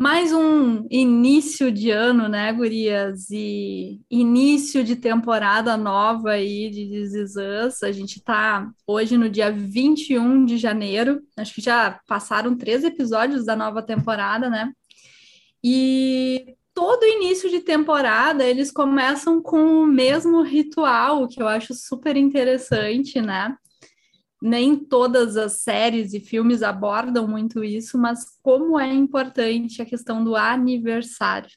Mais um início de ano, né, gurias? E início de temporada nova aí de This. A gente tá hoje no dia 21 de janeiro. Acho que já passaram três episódios da nova temporada, né? E todo início de temporada eles começam com o mesmo ritual, que eu acho super interessante, né? Nem todas as séries e filmes abordam muito isso, mas como é importante a questão do aniversário,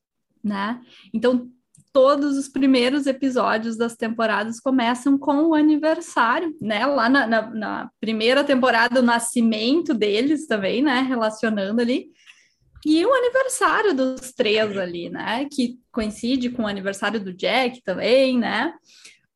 né? Então, todos os primeiros episódios das temporadas começam com o aniversário, né? Lá na, na, na primeira temporada, o nascimento deles também, né? Relacionando ali. E o aniversário dos três ali, né? Que coincide com o aniversário do Jack também, né?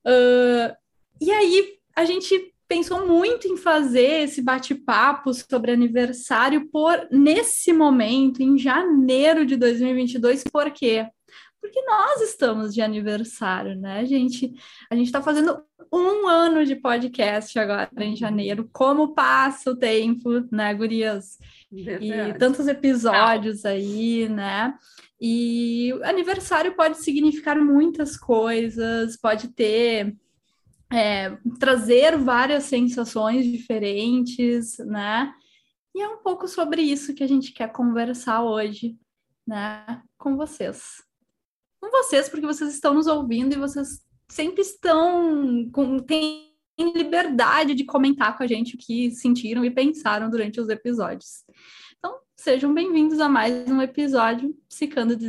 Uh, e aí a gente pensou muito em fazer esse bate-papo sobre aniversário por nesse momento, em janeiro de 2022, por quê? Porque nós estamos de aniversário, né, gente? A gente está fazendo um ano de podcast agora em janeiro. Como passa o tempo, né, gurias? Verdade. E tantos episódios aí, né? E aniversário pode significar muitas coisas, pode ter é, trazer várias sensações diferentes, né? E é um pouco sobre isso que a gente quer conversar hoje, né, com vocês. Com vocês, porque vocês estão nos ouvindo e vocês sempre estão com têm liberdade de comentar com a gente o que sentiram e pensaram durante os episódios. Então, sejam bem-vindos a mais um episódio Psicando de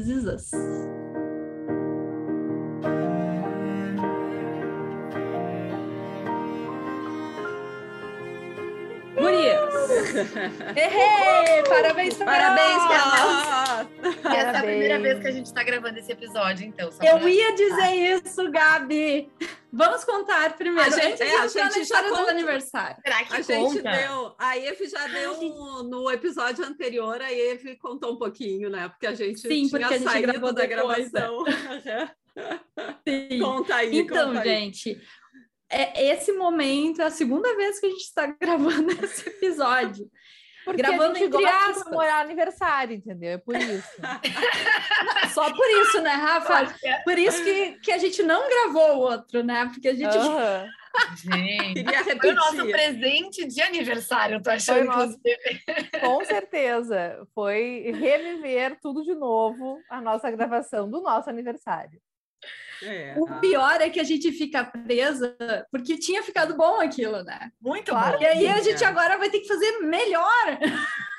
Errei! Parabéns pra Parabéns pra nós! Essa é a primeira vez que a gente está gravando esse episódio, então. Eu pra... ia dizer isso, Gabi! Vamos contar primeiro. A gente, é, a gente já conta. do aniversário. Será que a conta? gente deu. A Eve já deu no episódio anterior, a Eve contou um pouquinho, né? Porque a gente Sim, tinha porque a gente saído da gravação. Sim. Conta aí. Então, conta gente, aí é, esse momento é a segunda vez que a gente está gravando esse episódio. Porque gravando a gente entre gosta aspas. de comemorar aniversário, entendeu? É por isso. Só por isso, né, Rafa? Por isso que, que a gente não gravou o outro, né? Porque a gente. Uhum. Gente, foi o nosso presente de aniversário, tô achando nosso... Com certeza. Foi reviver tudo de novo a nossa gravação do nosso aniversário. É, o pior é que a gente fica presa porque tinha ficado bom aquilo, né? Muito claro. bom. E aí a gente agora vai ter que fazer melhor.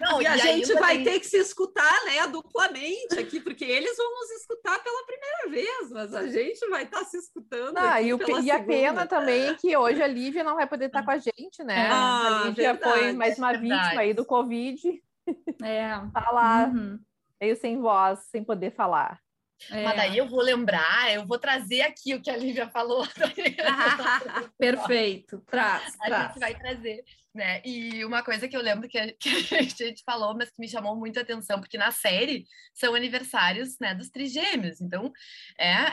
Não, e, e a gente vai ter que se escutar, né, duplamente aqui, porque eles vão nos escutar pela primeira vez, mas a gente vai estar tá se escutando. Ah, e, o, e a pena também é que hoje a Lívia não vai poder estar tá com a gente, né? Ah, a Lívia verdade, foi mais uma verdade. vítima aí do Covid. É. Tá lá, uhum. meio sem voz, sem poder falar. É. Mas daí eu vou lembrar, eu vou trazer aqui o que a Lívia falou. Perfeito, traz, A gente vai trazer, né? E uma coisa que eu lembro que a, que a gente falou, mas que me chamou muito a atenção, porque na série são aniversários, né, dos trigêmeos. Então, é,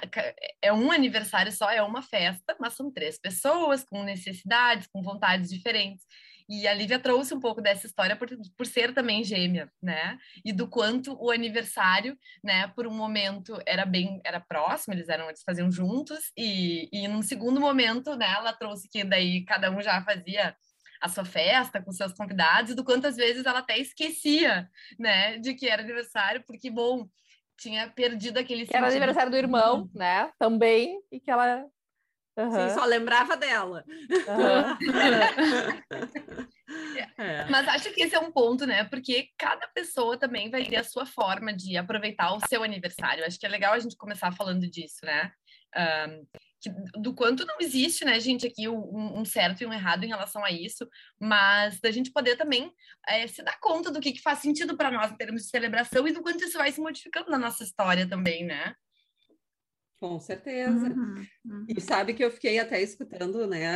é um aniversário só, é uma festa, mas são três pessoas com necessidades, com vontades diferentes. E a Lívia trouxe um pouco dessa história por, por ser também gêmea, né? E do quanto o aniversário, né, por um momento era bem, era próximo, eles eram, eles faziam juntos, e, e num segundo momento, né, ela trouxe que daí cada um já fazia a sua festa com seus convidados, e do quantas vezes ela até esquecia, né, de que era aniversário, porque, bom, tinha perdido aquele que Era aniversário do irmão, né, também, e que ela Uhum. Sim, só lembrava dela. Uhum. é. Mas acho que esse é um ponto, né? Porque cada pessoa também vai ter a sua forma de aproveitar o seu aniversário. Acho que é legal a gente começar falando disso, né? Um, que, do quanto não existe, né, gente, aqui um, um, certo e um errado em relação a isso, mas da gente poder também é, se dar conta do que, que faz sentido para nós em termos de celebração e do quanto isso vai se modificando na nossa história também, né? Com certeza. Uhum, uhum. E sabe que eu fiquei até escutando né,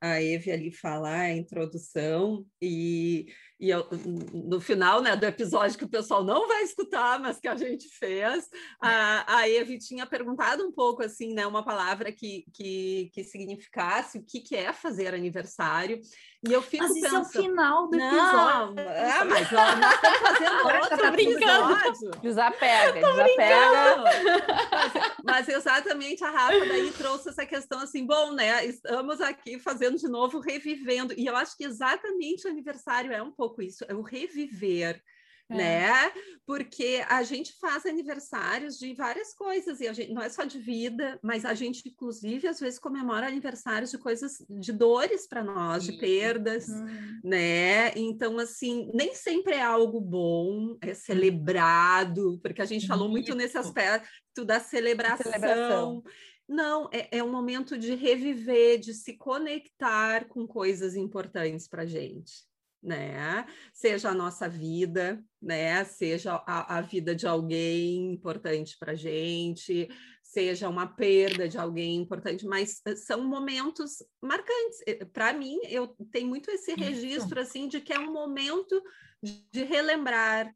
a, a Eve ali falar a introdução, e, e eu, no final né, do episódio que o pessoal não vai escutar, mas que a gente fez, a, a Evi tinha perguntado um pouco assim, né, uma palavra que, que, que significasse o que, que é fazer aniversário. E eu fico mas pensando... isso é o final do episódio. Não, é, mas ó, nós estamos fazendo outro tá episódio. Desapega, desapega. Mas, mas, exatamente a Rafa daí trouxe essa questão assim, bom, né, estamos aqui fazendo de novo, revivendo. E eu acho que exatamente o aniversário é um pouco isso, é o reviver. É. né? Porque a gente faz aniversários de várias coisas, e a gente não é só de vida, mas a gente, inclusive, às vezes comemora aniversários de coisas, de dores para nós, de perdas, uhum. né? Então, assim, nem sempre é algo bom, é celebrado, porque a gente falou muito nesse aspecto da celebração. celebração. Não, é, é um momento de reviver, de se conectar com coisas importantes para a gente né? Seja a nossa vida, né? Seja a, a vida de alguém importante para gente, seja uma perda de alguém importante, mas eh, são momentos marcantes. Eh, para mim, eu tenho muito esse registro assim de que é um momento de relembrar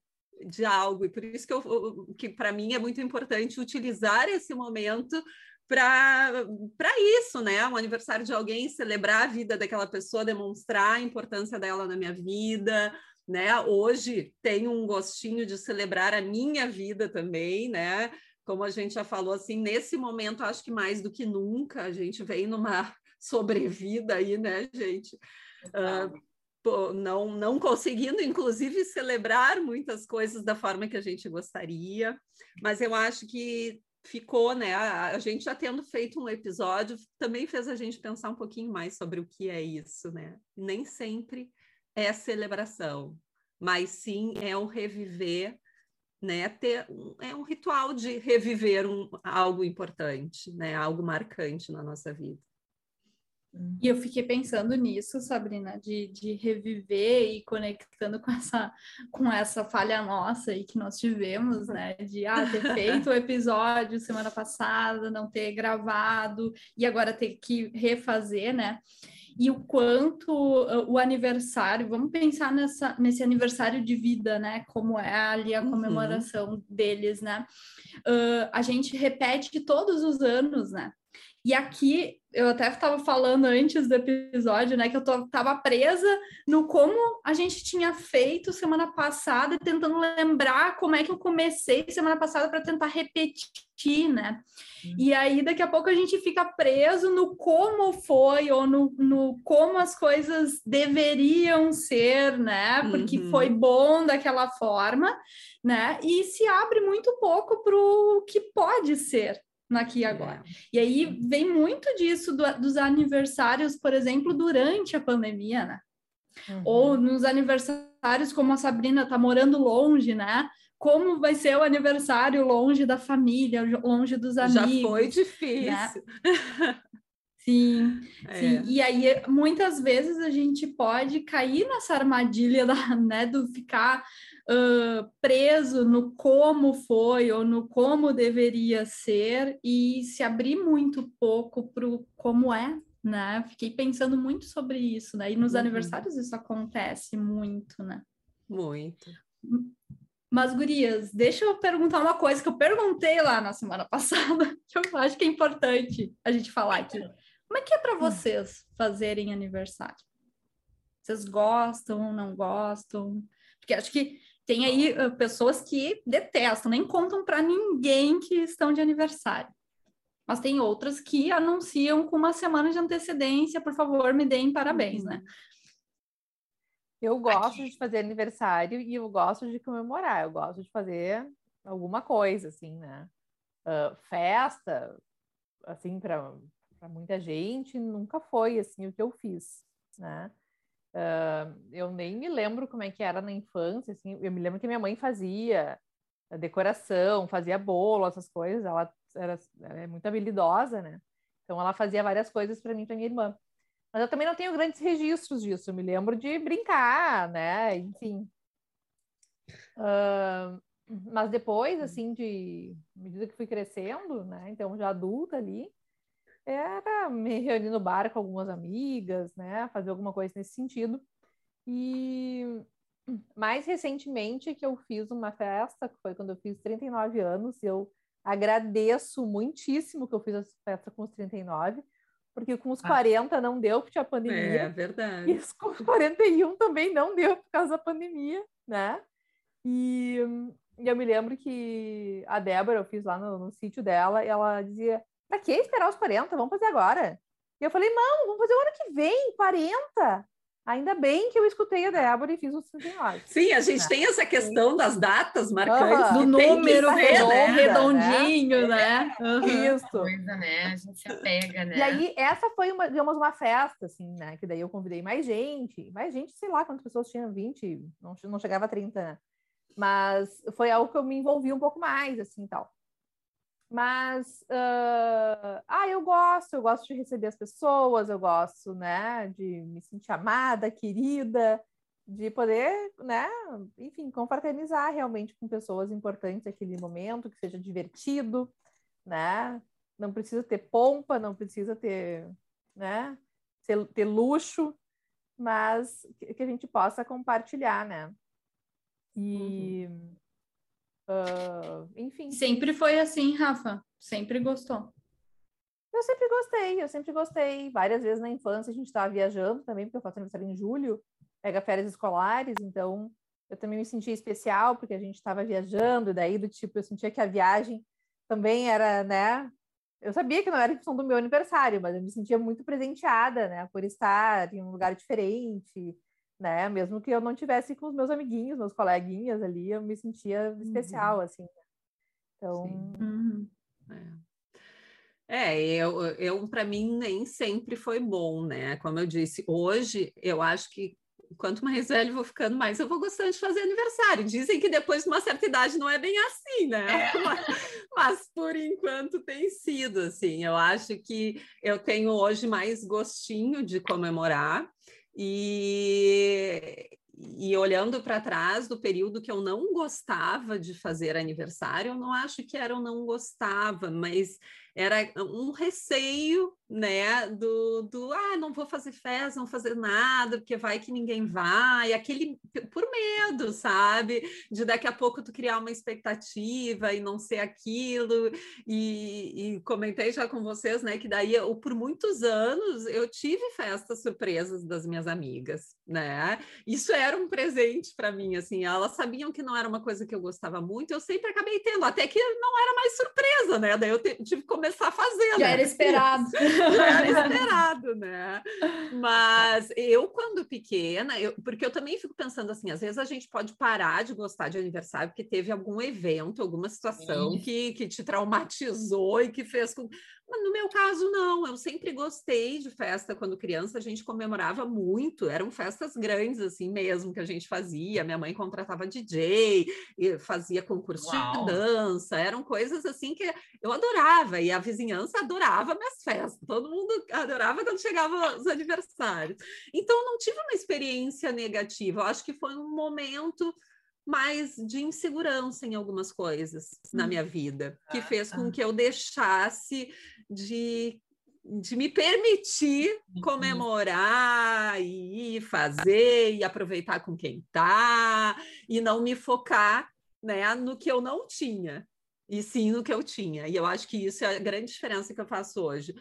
de algo e por isso que, eu, que para mim é muito importante utilizar esse momento para isso, né? Um aniversário de alguém, celebrar a vida daquela pessoa, demonstrar a importância dela na minha vida, né? Hoje tenho um gostinho de celebrar a minha vida também, né? Como a gente já falou, assim, nesse momento, acho que mais do que nunca, a gente vem numa sobrevida aí, né, gente? Uh, não, não conseguindo, inclusive, celebrar muitas coisas da forma que a gente gostaria, mas eu acho que ficou, né? A, a, gente já tendo feito um episódio também fez a gente pensar um pouquinho mais sobre o que é isso, né? Nem sempre é celebração, mas sim é um reviver, né? Ter, é um ritual de reviver um, algo importante, né? Algo marcante na nossa vida. E eu fiquei pensando nisso, Sabrina, de, de reviver e conectando com essa, com essa falha nossa aí que nós tivemos, né? De ah, ter feito o episódio semana passada, não ter gravado e agora ter que refazer, né? E o quanto uh, o aniversário, vamos pensar nessa, nesse aniversário de vida, né? Como é ali a uhum. comemoração uhum. deles, né? Uh, a gente repete todos os anos, né? E aqui, eu até estava falando antes do episódio, né, que eu estava presa no como a gente tinha feito semana passada, tentando lembrar como é que eu comecei semana passada para tentar repetir, né? Uhum. E aí, daqui a pouco, a gente fica preso no como foi, ou no, no como as coisas deveriam ser, né? Porque uhum. foi bom daquela forma, né? E se abre muito pouco para o que pode ser, aqui agora. É. E aí vem muito disso do, dos aniversários, por exemplo, durante a pandemia, né? Uhum. Ou nos aniversários, como a Sabrina tá morando longe, né? Como vai ser o aniversário longe da família, longe dos amigos? Já foi difícil. Né? Sim, é. sim. E aí, muitas vezes, a gente pode cair nessa armadilha da, né, do ficar uh, preso no como foi ou no como deveria ser e se abrir muito pouco para o como é, né? Fiquei pensando muito sobre isso, né? E nos uhum. aniversários isso acontece muito, né? Muito. Mas, gurias, deixa eu perguntar uma coisa que eu perguntei lá na semana passada, que eu acho que é importante a gente falar aqui. Como é que é para hum. vocês fazerem aniversário? Vocês gostam, não gostam? Porque acho que tem aí uh, pessoas que detestam, nem contam para ninguém que estão de aniversário. Mas tem outras que anunciam com uma semana de antecedência, por favor, me deem parabéns, né? Eu gosto Aqui. de fazer aniversário e eu gosto de comemorar, eu gosto de fazer alguma coisa, assim, né? Uh, festa, assim, para muita gente, nunca foi, assim, o que eu fiz, né? Uh, eu nem me lembro como é que era na infância, assim, eu me lembro que minha mãe fazia decoração, fazia bolo, essas coisas, ela era, ela é muito habilidosa, né? Então ela fazia várias coisas para mim e para minha irmã. Mas eu também não tenho grandes registros disso, eu me lembro de brincar, né? Enfim. Uh, mas depois, assim, de à medida que fui crescendo, né? Então já adulta ali, era me reunir no bar com algumas amigas, né? Fazer alguma coisa nesse sentido. E mais recentemente que eu fiz uma festa, que foi quando eu fiz 39 anos, e eu agradeço muitíssimo que eu fiz essa festa com os 39, porque com os ah. 40 não deu, porque tinha pandemia. É verdade. E com os 41 também não deu por causa da pandemia, né? E, e eu me lembro que a Débora, eu fiz lá no, no sítio dela, e ela dizia: pra que esperar os 40? Vamos fazer agora. E eu falei: não, vamos fazer o ano que vem, 40. Ainda bem que eu escutei a Débora e fiz os 39. Sim, a gente é. tem essa questão das datas marcantes. Uhum. Do número redondo, né? redondinho, né? Uhum. Isso. Coisa, né? A gente se apega, né? E aí, essa foi, uma, digamos, uma festa, assim, né? Que daí eu convidei mais gente. Mais gente, sei lá quantas pessoas tinham, 20, não, não chegava a 30, né? Mas foi algo que eu me envolvi um pouco mais, assim, tal. Mas, uh, ah, eu gosto, eu gosto de receber as pessoas, eu gosto, né, de me sentir amada, querida, de poder, né, enfim, confraternizar realmente com pessoas importantes naquele momento, que seja divertido, né, não precisa ter pompa, não precisa ter, né, ter, ter luxo, mas que a gente possa compartilhar, né. E... Uhum. Uh, enfim. Sempre foi assim, Rafa? Sempre gostou? Eu sempre gostei, eu sempre gostei. Várias vezes na infância a gente estava viajando também, porque eu faço aniversário em julho, pega férias escolares, então eu também me sentia especial, porque a gente estava viajando, e daí do tipo, eu sentia que a viagem também era, né? Eu sabia que não era em função do meu aniversário, mas eu me sentia muito presenteada, né? Por estar em um lugar diferente, né? Mesmo que eu não tivesse com os meus amiguinhos, meus coleguinhas ali, eu me sentia uhum. especial, assim. Né. Então. Uhum. É. é. eu, eu para mim nem sempre foi bom, né? Como eu disse, hoje eu acho que quanto mais velho vou ficando, mais eu vou gostando de fazer aniversário. Dizem que depois de uma certa idade não é bem assim, né? É. Mas, mas, por enquanto tem sido assim. Eu acho que eu tenho hoje mais gostinho de comemorar. E, e olhando para trás do período que eu não gostava de fazer aniversário, eu não acho que era eu não gostava, mas era um receio, né, do, do ah, não vou fazer festa, não fazer nada, porque vai que ninguém vai, aquele por medo, sabe, de daqui a pouco tu criar uma expectativa e não ser aquilo, e, e comentei já com vocês, né, que daí eu, por muitos anos eu tive festas surpresas das minhas amigas, né, isso era um presente para mim, assim, elas sabiam que não era uma coisa que eu gostava muito, eu sempre acabei tendo, até que não era mais surpresa, né, daí eu tive que começar fazendo. Já era esperado. Já era esperado, né? Mas eu, quando pequena, eu, porque eu também fico pensando assim, às vezes a gente pode parar de gostar de aniversário porque teve algum evento, alguma situação que, que te traumatizou e que fez com. Mas no meu caso, não. Eu sempre gostei de festa quando criança. A gente comemorava muito. Eram festas grandes, assim mesmo, que a gente fazia. Minha mãe contratava DJ, fazia concurso Uau. de dança. Eram coisas assim que eu adorava. E a vizinhança adorava minhas festas. Todo mundo adorava quando chegavam os aniversários. Então, não tive uma experiência negativa. Eu acho que foi um momento mais de insegurança em algumas coisas na hum. minha vida, que fez com que eu deixasse de, de me permitir uhum. comemorar e fazer e aproveitar com quem tá e não me focar né, no que eu não tinha e sim no que eu tinha. E eu acho que isso é a grande diferença que eu faço hoje.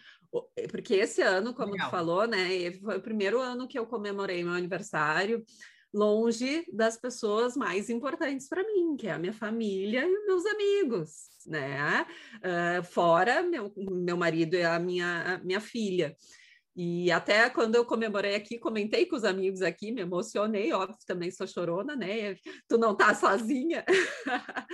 Porque esse ano, como Legal. tu falou, né, foi o primeiro ano que eu comemorei meu aniversário longe das pessoas mais importantes para mim, que é a minha família e meus amigos, né? Uh, fora meu, meu marido e a minha, a minha filha. E até quando eu comemorei aqui, comentei com os amigos aqui, me emocionei, óbvio, também sou chorona, né? Tu não tá sozinha.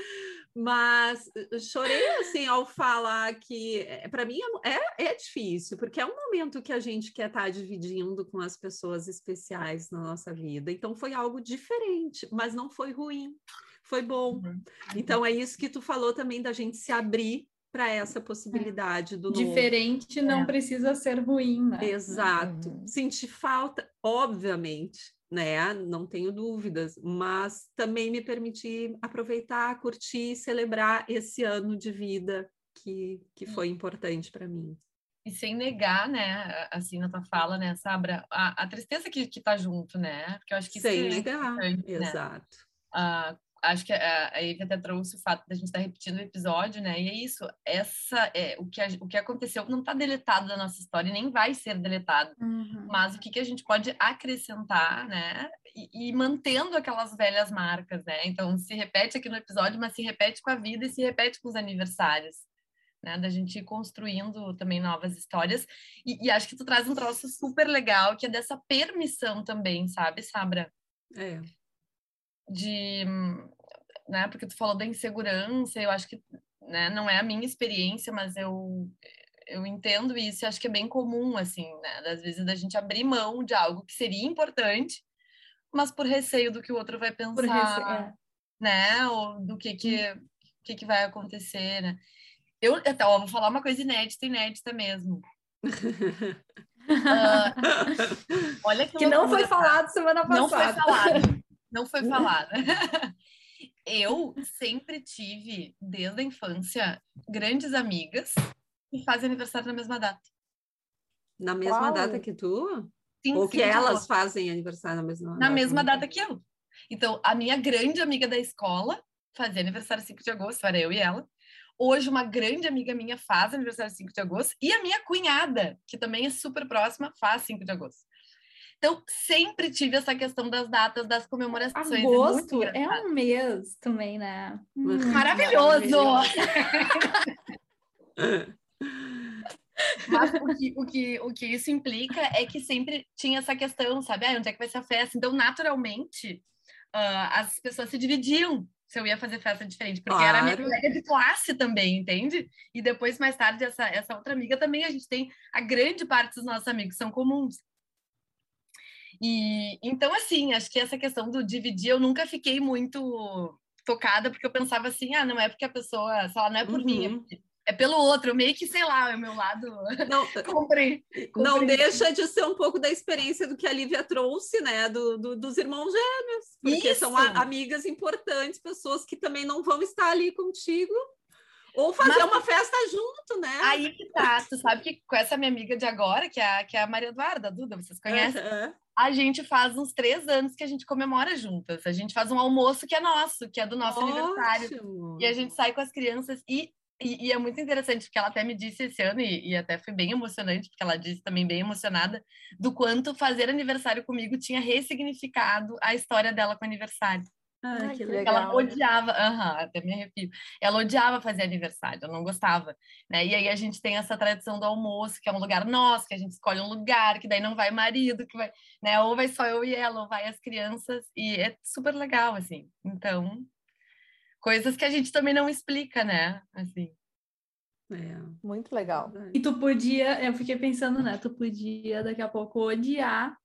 Mas eh, chorei assim ao falar que eh, para mim é, é difícil, porque é um momento que a gente quer estar tá dividindo com as pessoas especiais na nossa vida. Então foi algo diferente, mas não foi ruim, foi bom. Uhum. Então é isso que tu falou também da gente se abrir para essa possibilidade do diferente novo. não é. precisa ser ruim, né? Exato. Uhum. Sentir falta, obviamente, né? Não tenho dúvidas, mas também me permitir aproveitar, curtir, celebrar esse ano de vida que, que foi importante para mim. e sem negar, né, assim, na tua fala, né, Sabra, a, a tristeza que, que tá junto, né? Porque eu acho que sem é negar, né? exato. Uh, acho que a, a Eve até trouxe o fato da gente estar tá repetindo o episódio, né? E é isso, essa é o que, a, o que aconteceu não está deletado da nossa história e nem vai ser deletado. Uhum. Mas o que, que a gente pode acrescentar, né? E, e, mantendo aquelas velhas marcas, né? Então se repete aqui no episódio, mas se repete com a vida e se repete com os aniversários. Né, da gente ir construindo também novas histórias. E, e acho que tu traz um troço super legal, que é dessa permissão também, sabe, Sabra? É de, né, porque tu falou da insegurança, eu acho que, né, não é a minha experiência, mas eu eu entendo isso e acho que é bem comum, assim, né, das vezes da gente abrir mão de algo que seria importante, mas por receio do que o outro vai pensar, receio, é. né, ou do que que, que que vai acontecer, né. Eu, então, vou falar uma coisa inédita, inédita mesmo. uh, olha que, que não foi falado semana passada. Não foi falado não foi falada. eu sempre tive, desde a infância, grandes amigas que fazem aniversário na mesma data. Na mesma Uau. data que tu? Sim, Ou que elas fazem aniversário na mesma na data? Na mesma data que eu. Então, a minha grande amiga da escola fazia aniversário 5 de agosto, era eu e ela. Hoje, uma grande amiga minha faz aniversário 5 de agosto. E a minha cunhada, que também é super próxima, faz 5 de agosto. Então, sempre tive essa questão das datas, das comemorações. É Agosto é, é um mês também, né? Hum, maravilhoso! Mas o que, o, que, o que isso implica é que sempre tinha essa questão, sabe? Ah, onde é que vai ser a festa? Então, naturalmente, uh, as pessoas se dividiam se eu ia fazer festa diferente, porque claro. era minha colega de classe também, entende? E depois, mais tarde, essa, essa outra amiga também, a gente tem a grande parte dos nossos amigos são comuns. E então, assim, acho que essa questão do dividir, eu nunca fiquei muito tocada, porque eu pensava assim, ah, não é porque a pessoa, sei lá, não é por uhum. mim, é, é pelo outro, meio que, sei lá, é o meu lado. Não, comprei, não deixa de ser um pouco da experiência do que a Lívia trouxe, né? Do, do dos irmãos gêmeos. Porque Isso. são amigas importantes, pessoas que também não vão estar ali contigo. Ou fazer Mas, uma festa junto, né? Aí que tá. Tu sabe que com essa minha amiga de agora, que é a, que é a Maria Eduarda, Duda, vocês conhecem? Uhum a gente faz uns três anos que a gente comemora juntas. A gente faz um almoço que é nosso, que é do nosso Ótimo. aniversário. E a gente sai com as crianças e, e, e, é muito interessante, porque ela até me disse esse ano, e, e até foi bem emocionante, porque ela disse também bem emocionada, do quanto fazer aniversário comigo tinha ressignificado a história dela com aniversário. Ah, que legal. Ela odiava, uhum, até me arrepio. Ela odiava fazer aniversário, eu não gostava, né? E aí a gente tem essa tradição do almoço, que é um lugar nosso, que a gente escolhe um lugar, que daí não vai marido, que vai, né? Ou vai só eu e ela, ou vai as crianças, e é super legal, assim. Então, coisas que a gente também não explica, né? Assim. É. Muito legal. E tu podia, eu fiquei pensando, né? Tu podia daqui a pouco odiar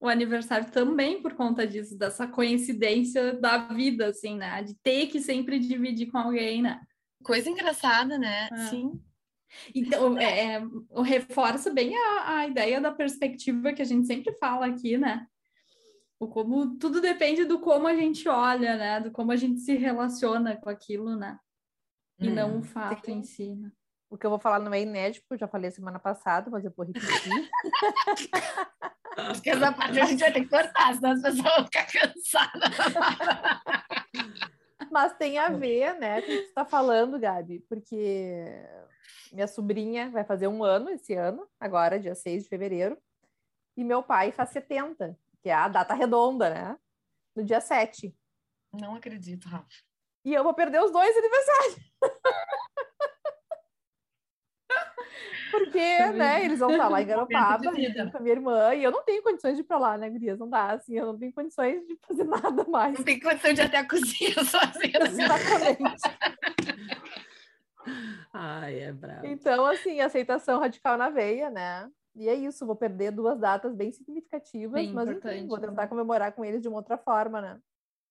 o aniversário também por conta disso, dessa coincidência da vida, assim, né? De ter que sempre dividir com alguém, né? Coisa engraçada, né? Ah. Sim. Então, é, é, reforça bem a, a ideia da perspectiva que a gente sempre fala aqui, né? O como tudo depende do como a gente olha, né? Do como a gente se relaciona com aquilo, né? E hum. não o fato Sim. em si, né? O que eu vou falar não é inédito, eu já falei semana passada, mas eu vou repetir. Acho que essa parte a gente vai ter que cortar, senão as pessoas vão ficar cansadas. Mas tem a ver, né, com o que você está falando, Gabi, porque minha sobrinha vai fazer um ano esse ano, agora, dia 6 de fevereiro, e meu pai faz 70, que é a data redonda, né? No dia 7. Não acredito, Rafa. E eu vou perder os dois aniversários. Porque, né, eles vão estar lá em Garopaba, com a minha irmã, e eu não tenho condições de ir para lá, né, Gurias? Não dá, assim, eu não tenho condições de fazer nada mais. Não tem condições de ir até a cozinha sozinha. Exatamente. Ai, é bravo. Então, assim, aceitação radical na veia, né? E é isso, vou perder duas datas bem significativas, bem mas enfim, vou tentar comemorar com eles de uma outra forma, né?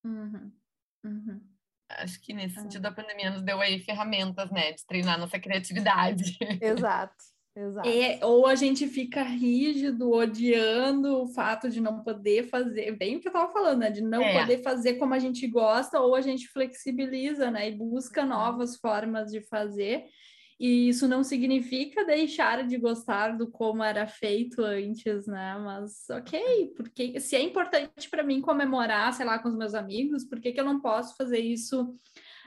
Uhum. Uhum acho que nesse sentido a pandemia nos deu aí ferramentas, né, de treinar nossa criatividade. Exato. Exato. É, ou a gente fica rígido, odiando o fato de não poder fazer, bem o que eu estava falando, né? De não é. poder fazer como a gente gosta, ou a gente flexibiliza, né? E busca novas formas de fazer. E isso não significa deixar de gostar do como era feito antes, né? Mas ok, porque se é importante para mim comemorar, sei lá, com os meus amigos, por que, que eu não posso fazer isso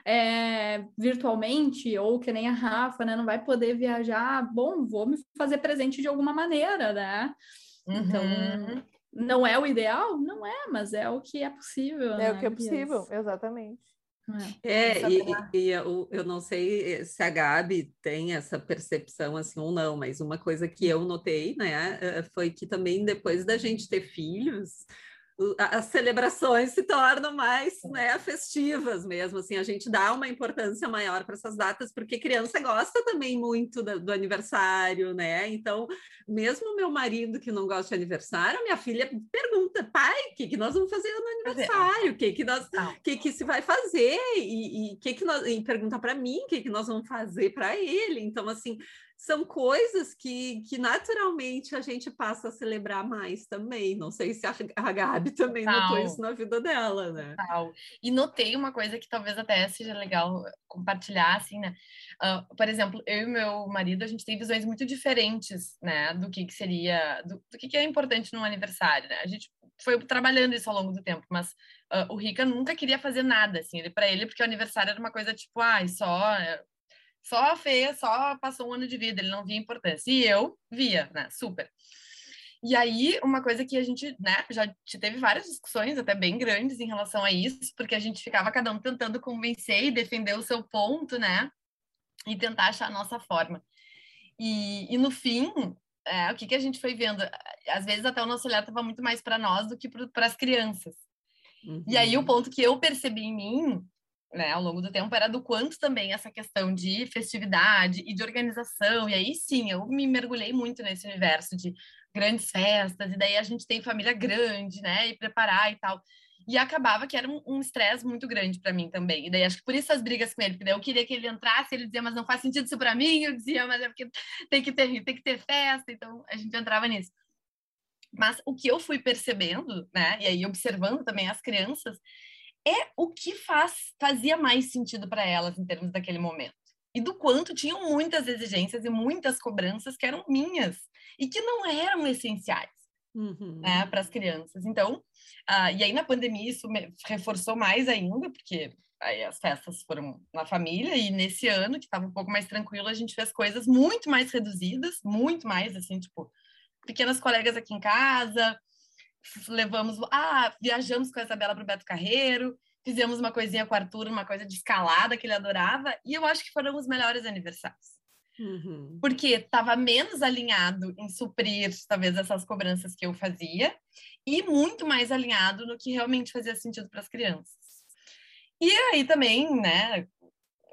é, virtualmente? Ou que nem a Rafa, né? Não vai poder viajar. Bom, vou me fazer presente de alguma maneira, né? Então, uhum. Então, não é o ideal? Não é, mas é o que é possível. É né? o que é possível, exatamente. É, é e, e, eu, eu não sei se a Gabi tem essa percepção assim ou não, mas uma coisa que eu notei, né, eh, foi que também depois da gente ter filhos, as celebrações se tornam mais né, festivas mesmo, assim, a gente dá uma importância maior para essas datas, porque criança gosta também muito do, do, aniversário, né? Então, mesmo meu marido que não gosta de aniversário, minha filha pergunta, pai, o que, que nós vamos fazer no aniversário? O que, que nós que, que se vai fazer? E, e que que nós, e pergunta para mim o que, que nós vamos fazer para ele. Então, assim, são coisas que, que naturalmente a gente passa a celebrar mais também. Não sei se a, a Gabi também Total. notou isso na vida dela, né? Total. E notei uma coisa que talvez até seja legal compartilhar, assim, né? Uh, por exemplo, eu e meu marido, a gente tem visões muito diferentes, né? Do que, que seria, do, do que, que é importante num aniversário, né? A gente foi trabalhando isso ao longo do tempo, mas uh, o Rica nunca queria fazer nada, assim, ele, para ele, porque o aniversário era uma coisa tipo, ai, ah, só só fez, só passou um ano de vida, ele não via importância. E eu via, né? Super. E aí, uma coisa que a gente, né, já teve várias discussões, até bem grandes, em relação a isso, porque a gente ficava cada um tentando convencer e defender o seu ponto, né? E tentar achar a nossa forma. E, e no fim, é, o que, que a gente foi vendo? Às vezes, até o nosso olhar estava muito mais para nós do que para as crianças. Uhum. E aí, o uhum. ponto que eu percebi em mim né, ao longo do tempo era do quanto também essa questão de festividade e de organização. E aí sim, eu me mergulhei muito nesse universo de grandes festas, e daí a gente tem família grande, né, e preparar e tal. E acabava que era um estresse um muito grande para mim também. E daí acho que por isso as brigas com ele, porque daí eu queria que ele entrasse, ele dizia, mas não faz sentido isso para mim, eu dizia, mas é porque tem que ter, tem que ter festa, então a gente entrava nisso. Mas o que eu fui percebendo, né, e aí observando também as crianças, é o que faz, fazia mais sentido para elas em termos daquele momento. E do quanto tinham muitas exigências e muitas cobranças que eram minhas e que não eram essenciais uhum. né, para as crianças. Então, uh, e aí na pandemia isso reforçou mais ainda, porque aí as festas foram na família e nesse ano, que estava um pouco mais tranquilo, a gente fez coisas muito mais reduzidas, muito mais, assim, tipo, pequenas colegas aqui em casa, levamos, ah, viajamos com a Isabela para o Beto Carreiro, fizemos uma coisinha com o Arthur, uma coisa de escalada que ele adorava, e eu acho que foram os melhores aniversários. Uhum. Porque estava menos alinhado em suprir, talvez, essas cobranças que eu fazia, e muito mais alinhado no que realmente fazia sentido para as crianças. E aí também, né,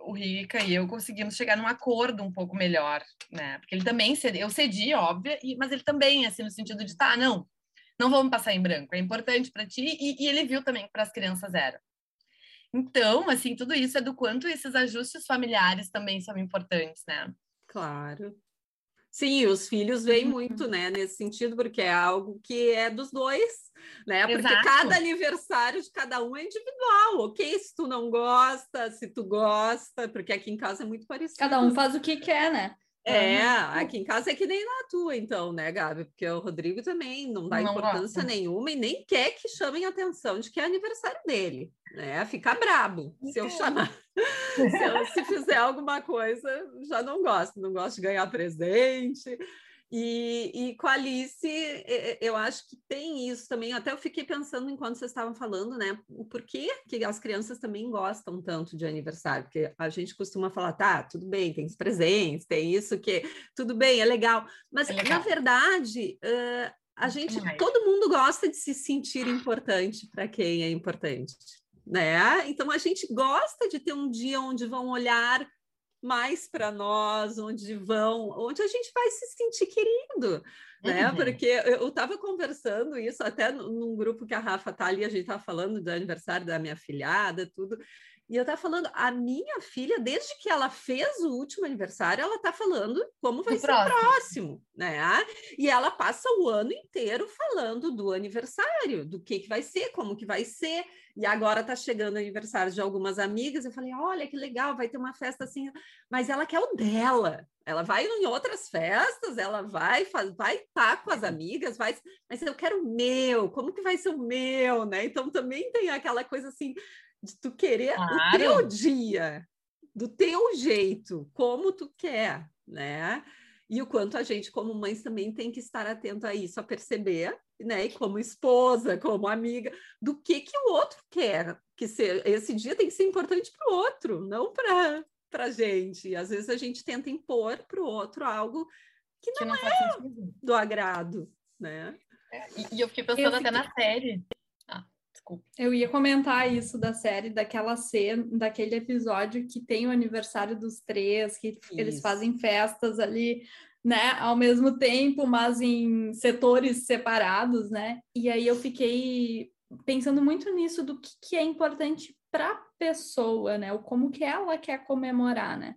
o Rica e eu conseguimos chegar num acordo um pouco melhor, né? Porque ele também cedi, eu cedi, óbvio, mas ele também, assim, no sentido de, tá, não, não vamos passar em branco, é importante para ti, e, e, ele viu também que para as crianças era. Então, assim, tudo isso é do quanto esses ajustes familiares também são importantes, né? Claro. Sim, os filhos veem uhum. muito, né, nesse sentido, porque é algo que é dos dois, né? Porque Exato. cada aniversário de cada um é individual, ok? Se tu não gosta, se tu gosta, porque aqui em casa é muito parecido. Cada um faz o que quer, né? É, aqui em casa é que nem na tua, então, né, Gabi? Porque o Rodrigo também não dá não importância gosta. nenhuma e nem quer que chamem atenção de que é aniversário dele, né? Fica brabo se eu chamar. se, eu, se fizer alguma coisa, já não gosto, não gosto de ganhar presente. E, e, com a Alice, eu acho que tem isso também. Até eu fiquei pensando enquanto vocês estavam falando, né? O porquê que as crianças também gostam tanto de aniversário, porque a gente costuma falar, tá, tudo bem, tem os presentes, tem isso que tudo bem, é legal. Mas, é legal. na verdade, uh, a gente, todo mundo gosta de se sentir importante para quem é importante. Né? Então a gente gosta de ter um dia onde vão olhar mais para nós, onde vão, onde a gente vai se sentir querido, né? Uhum. Porque eu estava conversando isso até num grupo que a Rafa tá ali, a gente estava falando do aniversário da minha filhada, tudo. E eu estava falando, a minha filha, desde que ela fez o último aniversário, ela está falando como vai ser próximo. o próximo, né? E ela passa o ano inteiro falando do aniversário, do que, que vai ser, como que vai ser. E agora tá chegando o aniversário de algumas amigas. Eu falei: olha que legal, vai ter uma festa assim. Mas ela quer o dela. Ela vai em outras festas, ela vai vai estar tá com as amigas, vai, mas eu quero o meu. Como que vai ser o meu, né? Então também tem aquela coisa assim de tu querer claro. o teu dia, do teu jeito, como tu quer, né? E o quanto a gente, como mães, também tem que estar atento a isso, a perceber, né? E como esposa, como amiga, do que que o outro quer que ser. Esse dia tem que ser importante para o outro, não para para gente. E às vezes a gente tenta impor para o outro algo que não, que não é do agrado, né? É, e, eu fiquei pensando eu fiquei... até na série. Eu ia comentar isso da série, daquela cena, daquele episódio que tem o aniversário dos três, que isso. eles fazem festas ali né, ao mesmo tempo, mas em setores separados, né? E aí eu fiquei pensando muito nisso do que, que é importante para a pessoa, né? O como que ela quer comemorar, né?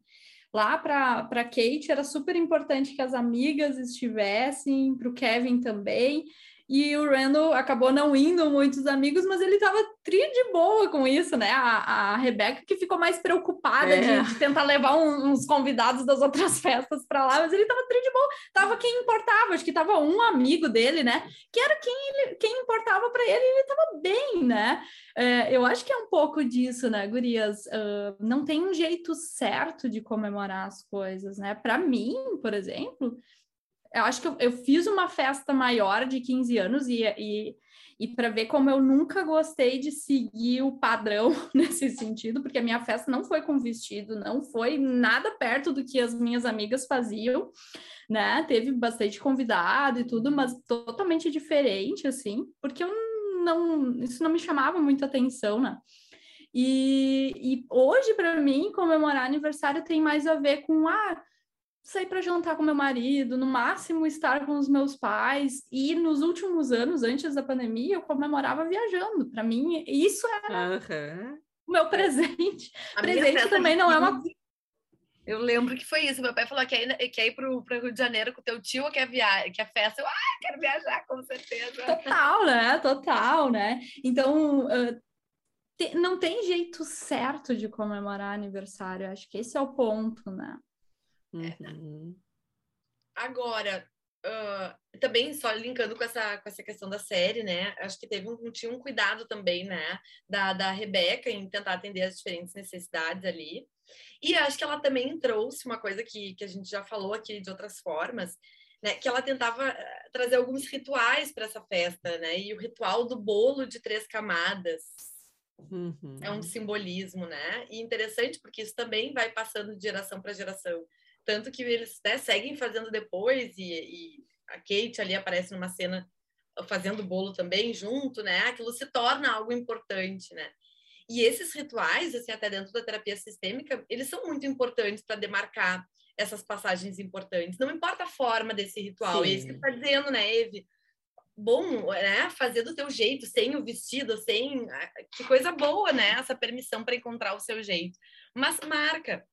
Lá para Kate era super importante que as amigas estivessem, para o Kevin também, e o Randall acabou não indo muitos amigos, mas ele estava tri de boa com isso, né? A, a Rebeca que ficou mais preocupada é. de, de, tentar levar um, uns convidados das outras festas para lá, mas ele estava tri de boa. Tava quem importava, acho que tava um amigo dele, né? Que era quem, ele, quem importava para ele, e ele estava bem, né? É, eu acho que é um pouco disso, né, Gurias? Uh, não tem um jeito certo de comemorar as coisas, né? Para mim, por exemplo, eu acho que eu, eu, fiz uma festa maior de 15 anos e, e, e para ver como eu nunca gostei de seguir o padrão nesse sentido, porque a minha festa não foi com vestido, não foi nada perto do que as minhas amigas faziam, né? Teve bastante convidado e tudo, mas totalmente diferente, assim, porque eu não, isso não me chamava muita atenção, né? E, e hoje, para mim, comemorar aniversário tem mais a ver com, ah, sair para jantar com meu marido, no máximo estar com os meus pais. E nos últimos anos, antes da pandemia, eu comemorava viajando. Para mim, isso era uhum. o meu presente. A presente também não é uma. Eu lembro que foi isso. Meu pai falou que quer ir, quer ir para o Rio de Janeiro com o teu tio ou quer, via... quer festa. Eu, ah, quero viajar, com certeza. Total, né? Total, né? Então, uh, te... não tem jeito certo de comemorar aniversário. Acho que esse é o ponto, né? Uhum. Agora, uh, também só linkando com essa, com essa questão da série, né? Acho que teve um, tinha um cuidado também, né? Da, da Rebeca em tentar atender as diferentes necessidades ali. E acho que ela também trouxe uma coisa que, que a gente já falou aqui de outras formas, né, que ela tentava eh, trazer alguns rituais para essa festa, né? E o ritual do bolo de três camadas uhum. é um simbolismo, né? E interessante porque isso também vai passando de geração para geração. Tanto que eles né, seguem fazendo depois, e, e, a Kate ali aparece numa cena fazendo bolo também junto, né? Aquilo se torna algo importante, né? E esses rituais, assim, até dentro da terapia sistêmica, eles são muito importantes para demarcar essas passagens importantes. Não importa a forma desse ritual, Sim. é isso que está dizendo, né, Eve? Bom, né? Fazer do teu jeito, sem o vestido, sem. Ah, que coisa boa, né? Essa permissão para encontrar o seu jeito. Mas marca,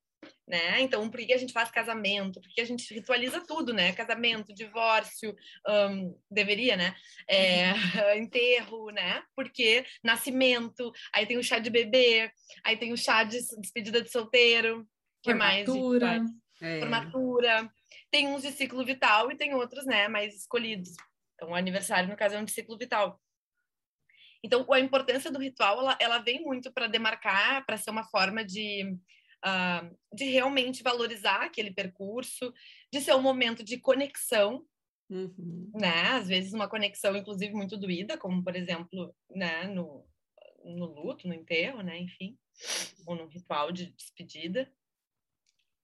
né? Então, por que a gente faz casamento? Porque a gente ritualiza tudo, né? Casamento, divórcio, um, deveria, né? É, enterro, né? Porque nascimento, aí tem o chá de bebê, aí tem o chá de despedida de solteiro, que Formatura. mais? É. Formatura. Tem uns de ciclo vital e tem outros, né, mais escolhidos. Então, o aniversário, no caso, é um de ciclo vital. Então, a importância do ritual, ela, ela vem muito para demarcar, para ser uma forma de uh, de realmente valorizar aquele percurso, de ser um momento de conexão, uhum. né? Às vezes uma conexão, inclusive, muito doída, como, por exemplo, né, no, no luto, no enterro, né? Enfim, ou no ritual de despedida.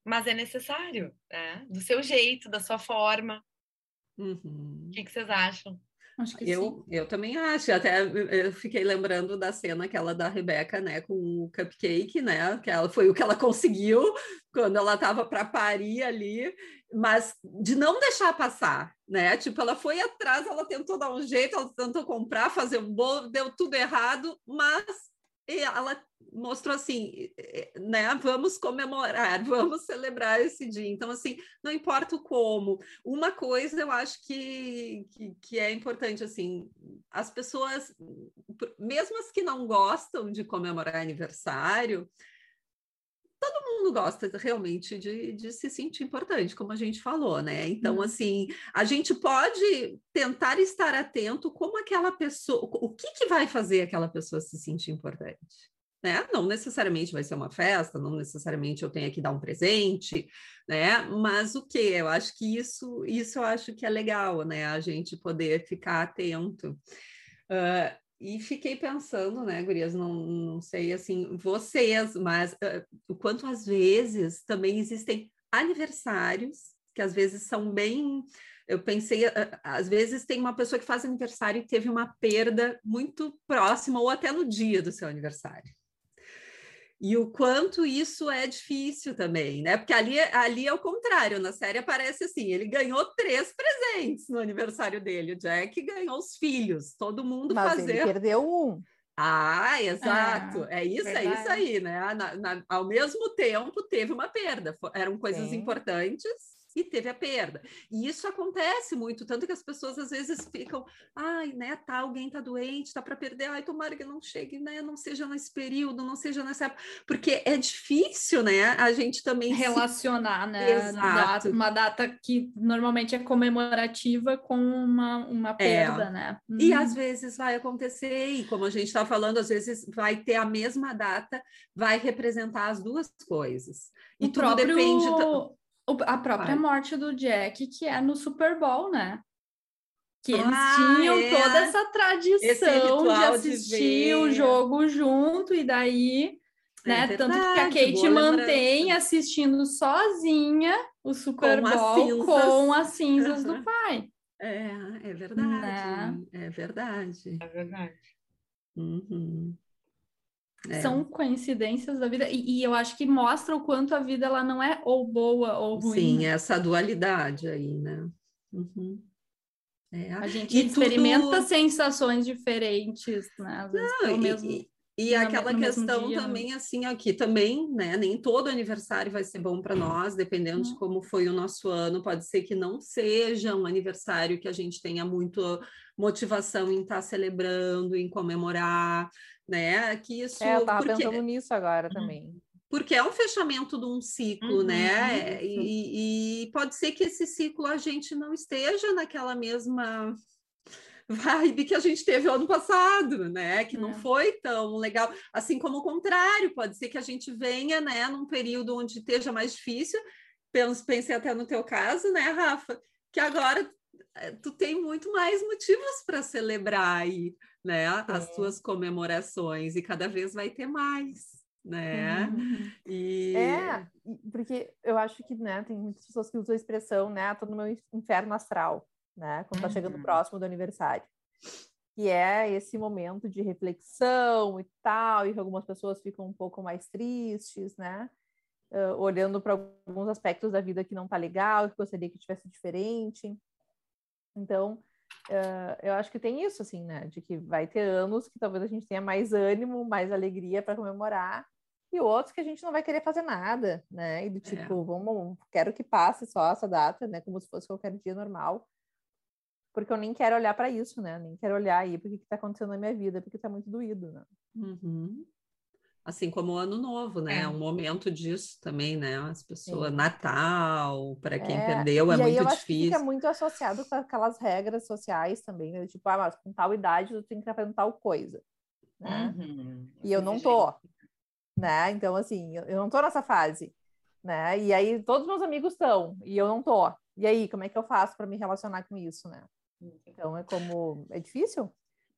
Mas é necessário, né? Do seu jeito, da sua forma. Uhum. O que, que vocês acham? Acho que eu, sim. eu também acho. Até eu fiquei lembrando da cena aquela da Rebeca, né, com o cupcake, né? Que ela foi o que ela conseguiu quando ela estava para parir ali, mas de não deixar passar, né? Tipo, ela foi atrás, ela tentou dar um jeito, ela tentou comprar, fazer um bolo, deu tudo errado, mas e ela mostrou assim, né? Vamos comemorar, vamos celebrar esse dia. Então, assim, não importa o como. Uma coisa eu acho que, que, que, é importante, assim, as pessoas, mesmo as que não gostam de comemorar aniversário, todo mundo gosta realmente de, de se sentir importante, como a gente falou, né? Então, hum. assim, a gente pode tentar estar atento como aquela pessoa, o que, que vai fazer aquela pessoa se sentir importante. Né? Não necessariamente vai ser uma festa, não necessariamente eu tenho que dar um presente, né? Mas o que? Eu acho que isso, isso eu acho que é legal, né? A gente poder ficar atento. Uh, e fiquei pensando, né, Gurias, não, não sei, assim, vocês, mas uh, o quanto às vezes também existem aniversários que às vezes são bem. Eu pensei, às vezes tem uma pessoa que faz aniversário e teve uma perda muito próxima ou até no dia do seu aniversário. E o quanto isso é difícil também, né? Porque ali, ali é o contrário, na série aparece assim: ele ganhou três presentes no aniversário dele. O Jack ganhou os filhos, todo mundo Mas fazer. Ele perdeu um. Ah, exato. Ah, é isso, verdade. é isso aí, né? Na, na, ao mesmo tempo, teve uma perda. Eram coisas Sim. importantes e teve a perda. E isso acontece muito, tanto que as pessoas às vezes ficam, ai, né, tá, alguém tá doente, tá para perder, ai, tomara que não chegue, né, não seja nesse período, não seja nessa época, porque é difícil, né, a gente também relacionar, se... né, Exato. uma data que normalmente é comemorativa com uma, uma é. perda, é. né? E às uhum. vezes vai acontecer, e como a gente está falando, às vezes vai ter a mesma data, vai representar as duas coisas. E o tudo próprio... depende a própria Vai. morte do Jack, que é no Super Bowl, né? Que eles ah, tinham é. toda essa tradição de assistir de o jogo junto, e daí, é né? Verdade, tanto que a Kate mantém assistindo sozinha o Super com Bowl as com as cinzas do pai. É, é verdade. Né? É verdade. É verdade. Uhum. É. São coincidências da vida e, e, eu acho que mostra o quanto a vida ela não é ou boa ou ruim. Sim, essa dualidade aí, né? Uhum. É. A gente e experimenta tudo... sensações diferentes, né? Às vezes, não, mesmo... e, e aquela questão dia, também, assim, aqui também, né? Nem todo aniversário vai ser bom para nós, dependendo de como foi o nosso ano. Pode ser que não seja um aniversário que a gente tenha muito motivação em estar tá celebrando, em comemorar né? Que isso. É, eu estava porque... pensando nisso agora também. Porque é um fechamento de um ciclo, uhum, né? E, e, pode ser que esse ciclo a gente não esteja naquela mesma vibe que a gente teve ano passado, né? Que não é. foi tão legal. Assim como o contrário, pode ser que a gente venha, né, num período onde esteja mais difícil. Pensei até no teu caso, né, Rafa? Que agora eh, tu tem muito mais motivos para celebrar aí, né? As tuas comemorações e cada vez vai ter mais, né? Uhum. E... É, porque eu acho que, né, tem muitas pessoas que usam a expressão, né, tô no meu inferno astral, né, quando tá chegando uhum. próximo do aniversário. Que é esse momento de reflexão e tal, e que algumas pessoas ficam um pouco mais tristes, né? Uh, olhando para alguns aspectos da vida que não tá legal, que gostaria que tivesse diferente. Então, uh, eu acho que tem isso, assim, né? De que vai ter anos que talvez a gente tenha mais ânimo, mais alegria para comemorar, e outros que a gente não vai querer fazer nada, né? E do é. tipo, é. vamos, quero que passe só essa data, né? Como se fosse qualquer dia normal. Porque eu nem quero olhar para isso, né? Nem quero olhar aí porque que está acontecendo na minha vida, porque está muito doído, né? Uhum assim como o Ano Novo, né? É um momento disso também, né? As pessoas, Sim. Natal, para quem é. perdeu, é e muito difícil. Acho que fica muito associado com aquelas regras sociais também, né? Tipo, ah, mas com tal idade tu tem que aprender tal coisa, né? Uhum. E eu não tô, né? Então, assim, eu não tô nessa fase, né? E aí todos meus amigos estão, e eu não tô. E aí, como é que eu faço para me relacionar com isso, né? Então, é como... É difícil?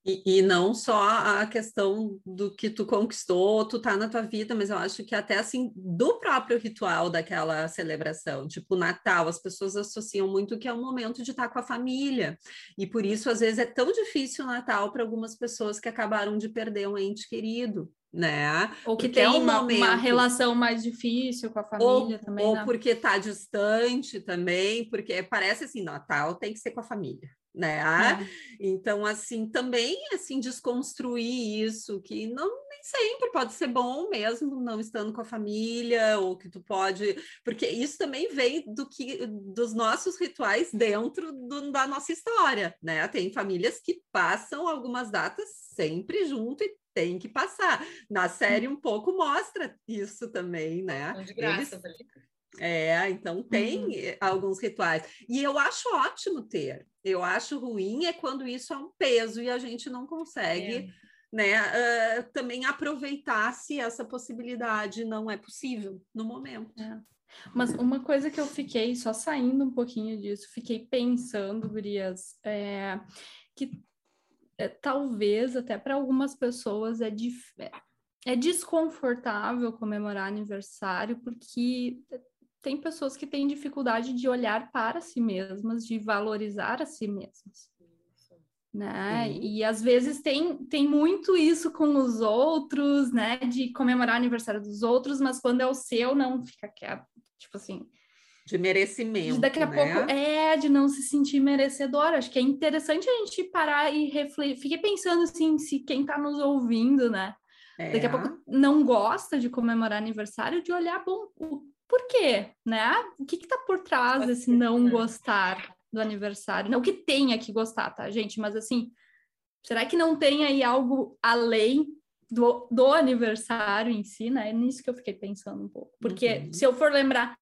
E, e, não só a questão do que tu conquistou, tu tá na tua vida, mas eu acho que até assim, do próprio ritual daquela celebração, tipo Natal, as pessoas associam muito que é um momento de estar com a família, e por isso às vezes é tão difícil o Natal para algumas pessoas que acabaram de perder um ente querido, né? Ou que tem é um uma, momento... uma, relação mais difícil com a família ou, também. Ou né? porque tá distante também, porque parece assim, Natal tem que ser com a família né? É. Então, assim, também, assim, desconstruir isso, que não nem sempre pode ser bom mesmo, não estando com a família, ou que tu pode, porque isso também vem do que dos nossos rituais dentro do, da nossa história, né? Tem famílias que passam algumas datas sempre junto e tem que passar. Na série um pouco mostra isso também, né? De graça, Eles... É, então tem uhum. alguns rituais. E eu acho ótimo ter. Eu acho ruim é quando isso é um peso e a gente não consegue, é. né, uh, também aproveitar se essa possibilidade não é possível no momento. É. Mas uma coisa que eu fiquei, só saindo um pouquinho disso, fiquei pensando, Gurias, é, que é, talvez até para algumas pessoas é, dif... é desconfortável comemorar aniversário, porque tem pessoas que têm dificuldade de olhar para si mesmas, de valorizar a si mesmas. Né? E às vezes tem, tem muito isso com os outros, né? De comemorar o aniversário dos outros, mas quando é o seu, não fica quieto. Tipo assim. De merecimento. De daqui a né? pouco é de não se sentir merecedor. Acho que é interessante a gente parar e refletir. Fiquei pensando assim, se quem está nos ouvindo, né? É. Daqui a pouco não gosta de comemorar aniversário, de olhar, bom, o por quê, né? O que está por trás desse não gostar do aniversário? Não que tenha que gostar, tá, gente? Mas assim, será que não tem aí algo além do, do aniversário em si, né? É nisso que eu fiquei pensando um pouco. Porque uhum. se eu for lembrar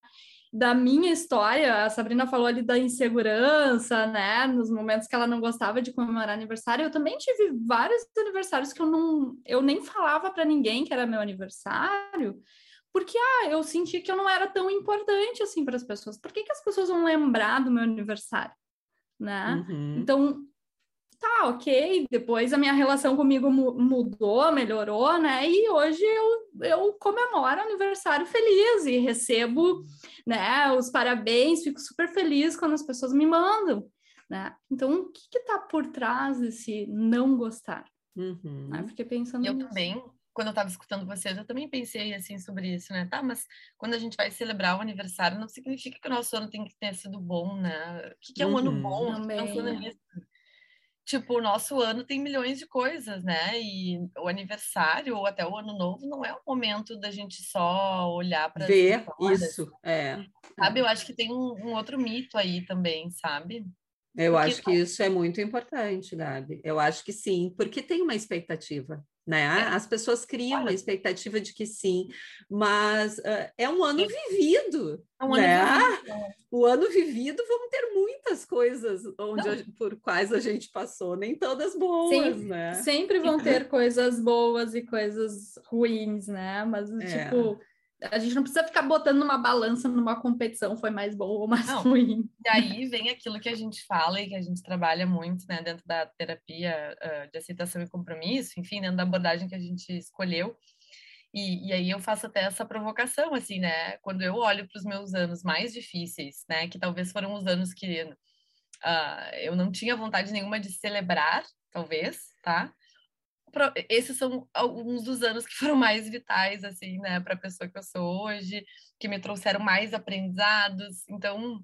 da minha história, a Sabrina falou ali da insegurança, né? Nos momentos que ela não gostava de comemorar aniversário, eu também tive vários aniversários que eu não, eu nem falava para ninguém que era meu aniversário porque ah, eu senti que eu não era tão importante assim para as pessoas. Por que, que as pessoas vão lembrar do meu aniversário? Né? Uhum. Então, tá, ok. Depois a minha relação comigo mudou, melhorou, né? E hoje eu, eu comemoro aniversário feliz e recebo né, os parabéns, fico super feliz quando as pessoas me mandam. Né? Então, o que está por trás desse não gostar? Uhum. Né? Fiquei pensando eu nisso. também quando eu estava escutando vocês, eu também pensei assim sobre isso, né? Tá, mas quando a gente vai celebrar o aniversário, não significa que o nosso ano tem que ter sido bom, né? O que, que é um uhum. ano bom? Também. Pensando nisso. Tipo, o nosso ano tem milhões de coisas, né? E o aniversário ou até o ano novo não é o momento da gente só olhar para ver isso, é. Sabe? Eu acho que tem um, um outro mito aí também, sabe? Eu porque acho que isso é muito importante, Gabi. Eu acho que sim, porque tem uma expectativa né? É. As pessoas criam Olha. a expectativa de que sim, mas uh, é um ano vivido, é um né? Ano vivido. É. O ano vivido vão ter muitas coisas onde a, por quais a gente passou, nem todas boas, sim, né? Sempre vão ter coisas boas e coisas ruins, né? Mas é. tipo a gente não precisa ficar botando numa balança numa competição, foi mais bom ou mais não. ruim. E aí vem aquilo que a gente fala e que a gente trabalha muito, né, dentro da terapia uh, de aceitação e compromisso, enfim, dentro da abordagem que a gente escolheu. E, e aí eu faço até essa provocação, assim, né, quando eu olho para os meus anos mais difíceis, né, que talvez foram os anos que uh, eu não tinha vontade nenhuma de celebrar, talvez, tá? Esses são alguns dos anos que foram mais vitais, assim, né, para a pessoa que eu sou hoje, que me trouxeram mais aprendizados. Então,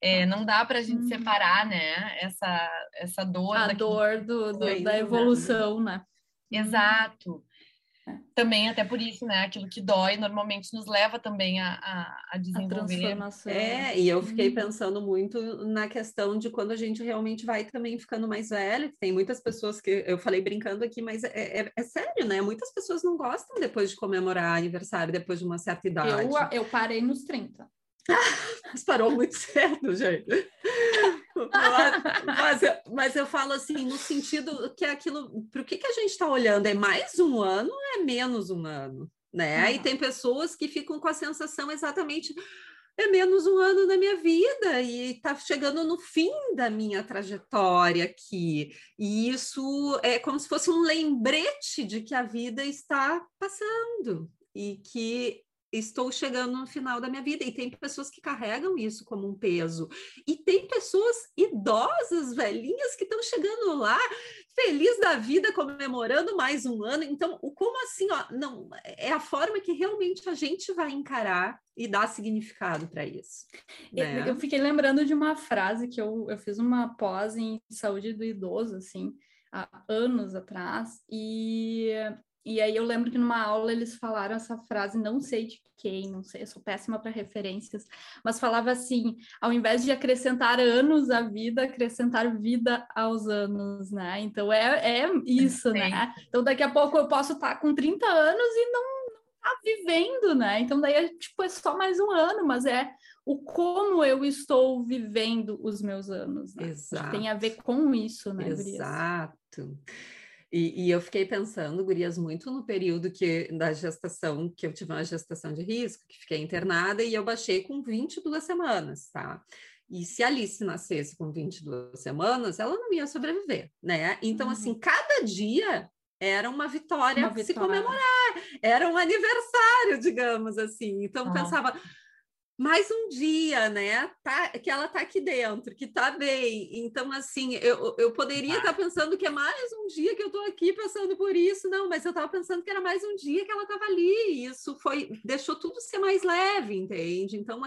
é, não dá para a gente hum. separar, né, essa, essa dor. A dor do, do da né? evolução, né? Exato. Também, até por isso, né? Aquilo que dói normalmente nos leva também a, a, a desenvolver. A é, e eu fiquei uhum. pensando muito na questão de quando a gente realmente vai também ficando mais velho. Tem muitas pessoas que eu falei brincando aqui, mas é, é, é sério, né? Muitas pessoas não gostam depois de comemorar aniversário, depois de uma certa idade. Eu, eu parei nos 30. mas parou muito cedo, gente. mas, eu, mas eu falo assim, no sentido que é aquilo, para o que, que a gente está olhando? É mais um ano ou é menos um ano? Né? Uhum. E tem pessoas que ficam com a sensação exatamente é menos um ano na minha vida e está chegando no fim da minha trajetória aqui. E isso é como se fosse um lembrete de que a vida está passando e que estou chegando no final da minha vida. E tem pessoas que carregam isso como um peso. E tem pessoas idosas, velhinhas, que estão chegando lá, feliz da vida, comemorando mais um ano. Então, o como assim, ó, não, é a forma que realmente a gente vai encarar e dar significado para isso. Né? Eu, fiquei lembrando de uma frase que eu, eu fiz uma pós em saúde do idoso, assim, há anos atrás, e e aí eu lembro que numa aula eles falaram essa frase, não sei de quem, não sei, eu sou péssima para referências, mas falava assim, ao invés de acrescentar anos à vida, acrescentar vida aos anos, né? Então é, é isso, né? Então daqui a pouco eu posso estar tá com 30 anos e não, tá vivendo, né? Então daí é, tipo, é só mais um ano, mas é o como eu estou vivendo os meus anos, né? Exato. Tem a ver com isso, né, Exato. Gurias? E, e, eu fiquei pensando, gurias, muito no período que, da gestação, que eu tive uma gestação de risco, que fiquei internada, e eu baixei com 22 semanas, tá? E se Alice nascesse com 22 semanas, ela não ia sobreviver, né? Então, uhum. assim, cada dia era uma vitória, uma vitória. se comemorar, era um aniversário, digamos assim. Então, uhum. pensava mais um dia, né? Tá, que ela tá aqui dentro, que tá bem. Então, assim, eu, eu poderia estar tá pensando que é mais um dia que eu tô aqui passando por isso, não, mas eu estava pensando que era mais um dia que ela estava ali. Isso foi, deixou tudo ser mais leve, entende? Então,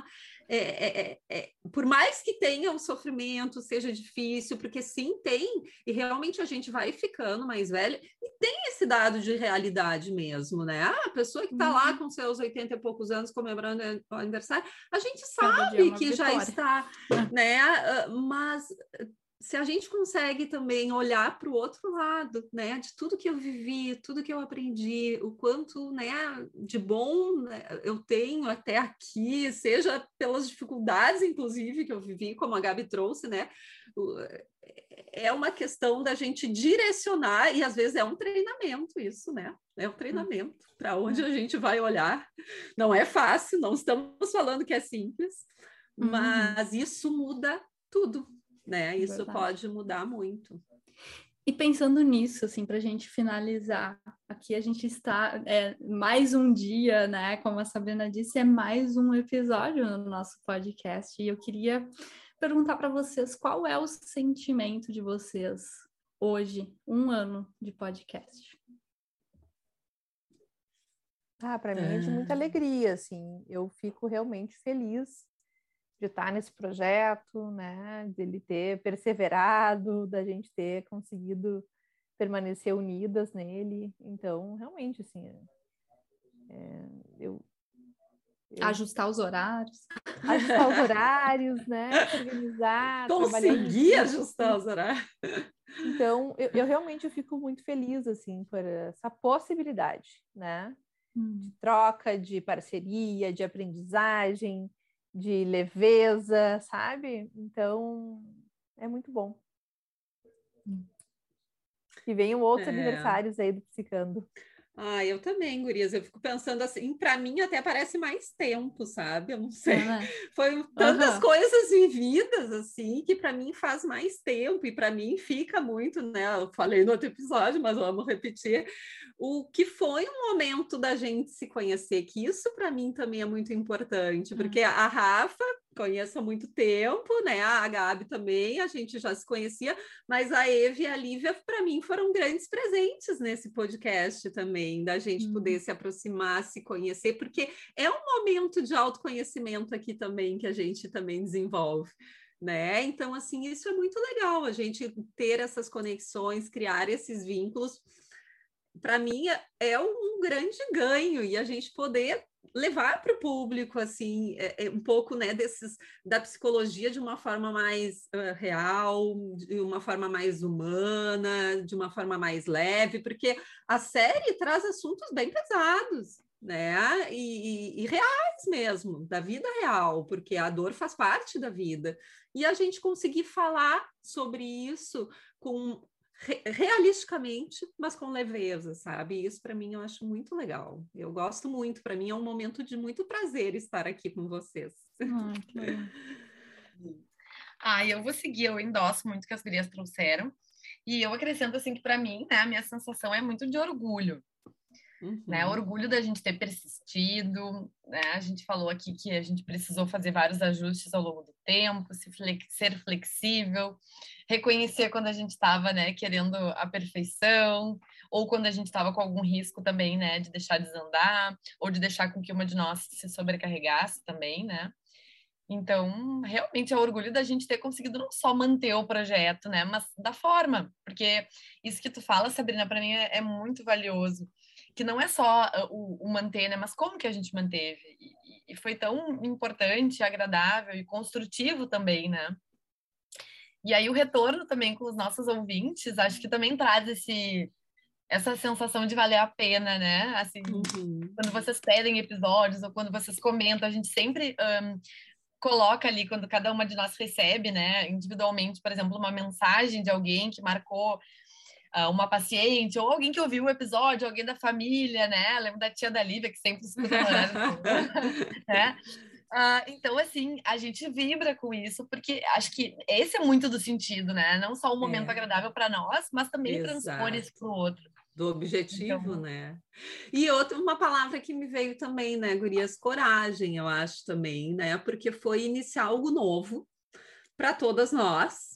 é, é, é, é, por mais que tenha um sofrimento, seja difícil, porque sim, tem, e realmente a gente vai ficando mais velha, e tem esse dado de realidade mesmo, né? Ah, a pessoa que está uhum. lá com seus 80 e poucos anos comemorando o aniversário, a gente sabe é que vitória. já está, né? Ah, mas se a gente consegue também olhar para o outro lado, né, de tudo que eu vivi, tudo que eu aprendi, o quanto, né, de bom né, eu tenho até aqui, seja pelas dificuldades, inclusive, que eu vivi, como a Gabi trouxe, né, é uma questão da gente direcionar, e às vezes é um treinamento isso, né, é um treinamento para onde a gente vai olhar. Não é fácil, não estamos falando que é simples, uhum. mas isso muda tudo, né? Isso Verdade. pode mudar muito. E pensando nisso, assim, para a gente finalizar, aqui a gente está é, mais um dia, né? Como a Sabrina disse, é mais um episódio no nosso podcast. E eu queria perguntar para vocês qual é o sentimento de vocês hoje, um ano de podcast. Ah, para mim é de muita ah. alegria, assim. Eu fico realmente feliz de estar nesse projeto, né, dele ter perseverado, da gente ter conseguido permanecer unidas nele. Então, realmente, assim, é, eu, eu, Ajustar os horários. Ajustar os horários, né? Organizar. Conseguir ajustar os horários. Então, eu, eu, realmente fico muito feliz, assim, por essa possibilidade, né? Hum. De troca, de parceria, de aprendizagem, de leveza, sabe? Então, é muito bom. Hum. E venham outros é. aniversários aí do Psicando. Ah, eu também, Gurias. Eu fico pensando assim, para mim até parece mais tempo, sabe? Eu não sei. Uhum. Foi tantas uhum. coisas vividas assim que para mim faz mais tempo e para mim fica muito, né? Eu falei no outro episódio, mas vamos repetir. O que foi um momento da gente se conhecer, que isso para mim também é muito importante, porque a Rafa conheço há muito tempo, né? A Gabi também, a gente já se conhecia, mas a Eve e a Lívia, para mim, foram grandes presentes nesse podcast também, da gente hum. poder se aproximar, se conhecer, porque é um momento de autoconhecimento aqui também que a gente também desenvolve. Né? Então, assim, isso é muito legal, a gente ter essas conexões, criar esses vínculos. Para mim, é um grande ganho e a gente poder levar para o público assim é, é, um pouco né desses da psicologia de uma forma mais uh, real de uma forma mais humana de uma forma mais leve porque a série traz assuntos bem pesados né e, e, e reais mesmo da vida real porque a dor faz parte da vida. E a gente conseguir falar sobre isso com realisticamente, mas com leveza, sabe? Isso para mim eu acho muito legal. Eu gosto muito, para mim é um momento de muito prazer estar aqui com vocês. Ah, ah eu vou seguir, eu endosso muito o que as gurias trouxeram. E eu acrescento assim que para mim, né, a minha sensação é muito de orgulho. Uhum. Né? Orgulho da gente ter persistido, né? A gente falou aqui que a gente precisou fazer vários ajustes ao longo do tempo, se flex ser flexível, reconhecer quando a gente estava, né, querendo a perfeição, ou quando a gente estava com algum risco também, né, de deixar desandar, ou de deixar com que uma de nós se sobrecarregasse também, né? Então, realmente é orgulho da gente ter conseguido não só manter o projeto, né, mas da forma, porque isso que tu fala, Sabrina, para mim é, é, muito valioso, que não é só ah, o, o, manter, né, mas como que a gente manteve. E, e foi tão importante, agradável e construtivo também, né? E aí o retorno também com os nossos ouvintes, acho que também traz esse essa sensação de valer a pena, né? Assim, uhum. quando vocês pedem episódios ou quando vocês comentam, a gente sempre um, coloca ali quando cada uma de nós recebe, né, individualmente, por exemplo, uma mensagem de alguém que marcou uma paciente ou alguém que ouviu o episódio, alguém da família, né? Lembro da tia da Lívia que sempre escuta horário, né? Uh, então, assim, a gente vibra com isso, porque acho que esse é muito do sentido, né? Não só um momento é. agradável para nós, mas também Exato. transpor isso para o outro do objetivo, então... né? E outra, uma palavra que me veio também, né, Gurias? Coragem, eu acho também, né? Porque foi iniciar algo novo para todas nós.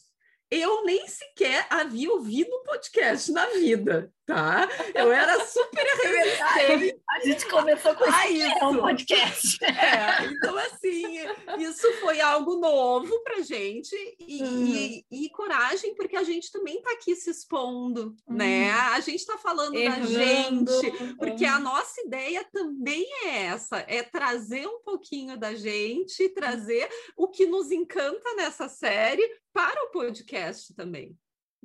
Eu nem sequer havia ouvido um podcast na vida tá? Eu era super resistente. A gente começou com ah, isso. um podcast. É, então, assim, isso foi algo novo pra gente e, uhum. e, e, coragem, porque a gente também tá aqui se expondo, uhum. né? A gente tá falando Errando. da gente, porque uhum. a nossa ideia também é essa, é trazer um pouquinho da gente, trazer o que nos encanta nessa série para o podcast também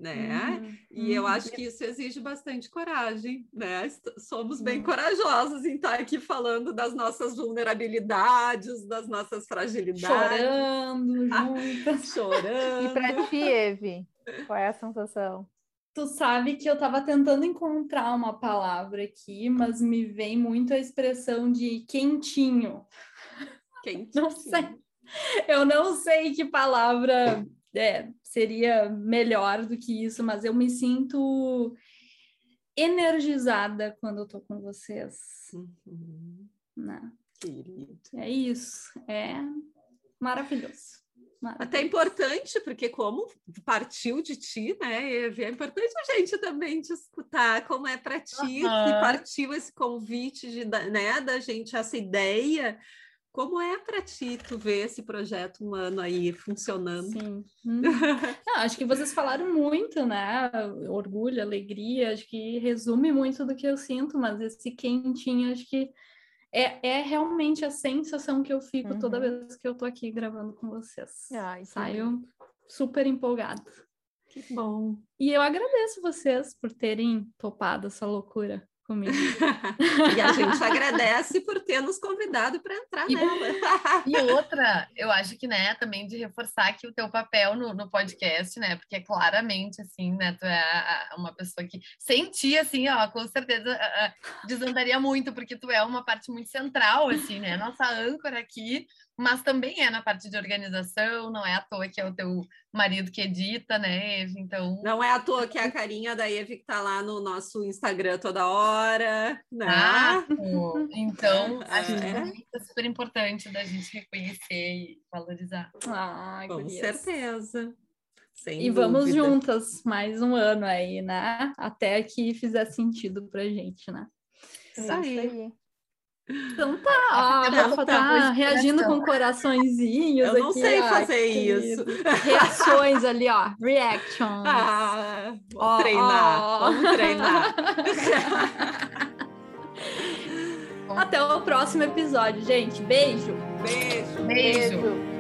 né? Uhum, e eu acho que isso exige bastante coragem, né? Somos bem uhum. corajosos em estar aqui falando das nossas vulnerabilidades, das nossas fragilidades. Chorando ah, juntas. chorando. E para ti, Eve, qual é a sensação? Tu sabe que eu estava tentando encontrar uma palavra aqui, mas me vem muito a expressão de quentinho. Quentinho. Não sei. Eu não sei que palavra é, seria melhor do que isso, mas eu me sinto energizada quando eu tô com vocês. Uhum. Né? Querido. É isso, é maravilhoso. Até importante, porque como partiu de ti, né, é importante a gente também te escutar como é para ti, uhum. que partiu esse convite de, né, da gente, essa ideia como é para ti tu ver esse projeto humano aí funcionando? Sim. Hum. Não, acho que vocês falaram muito, né? Orgulho, alegria, acho que resume muito do que eu sinto, mas esse quentinho, acho que é, é realmente a sensação que eu fico uhum. toda vez que eu tô aqui gravando com vocês. Ai, Saio super empolgada. Que bom. E eu agradeço vocês por terem topado essa loucura comigo. e a gente agradece por ter nos convidado para entrar e, nela. e outra, eu acho que, né, também de reforçar aqui o teu papel no, no podcast, né, porque claramente, assim, né, tu é uma pessoa que, sem ti, assim, ó, com certeza desandaria muito, porque tu é uma parte muito central, assim, né, nossa âncora aqui, mas também é na parte de organização, não é à toa que é o teu marido que edita, né, Eve? Então. Não é à toa que é a carinha da Eve que tá lá no nosso Instagram toda hora, né? Ah, então, acho é. que é super importante da gente reconhecer e valorizar. Ah, Com certeza. Sem e dúvida. vamos juntas mais um ano aí, né? Até que fizer sentido pra gente, né? Isso aí. Então tá, a Rafa tá reagindo com coraçõezinhos. Eu não aqui, sei fazer isso. Reações ali, ó. Reactions. Ah, vamos oh, treinar, oh. vamos treinar. Até o próximo episódio, gente. Beijo. Beijo. Beijo. Beijo.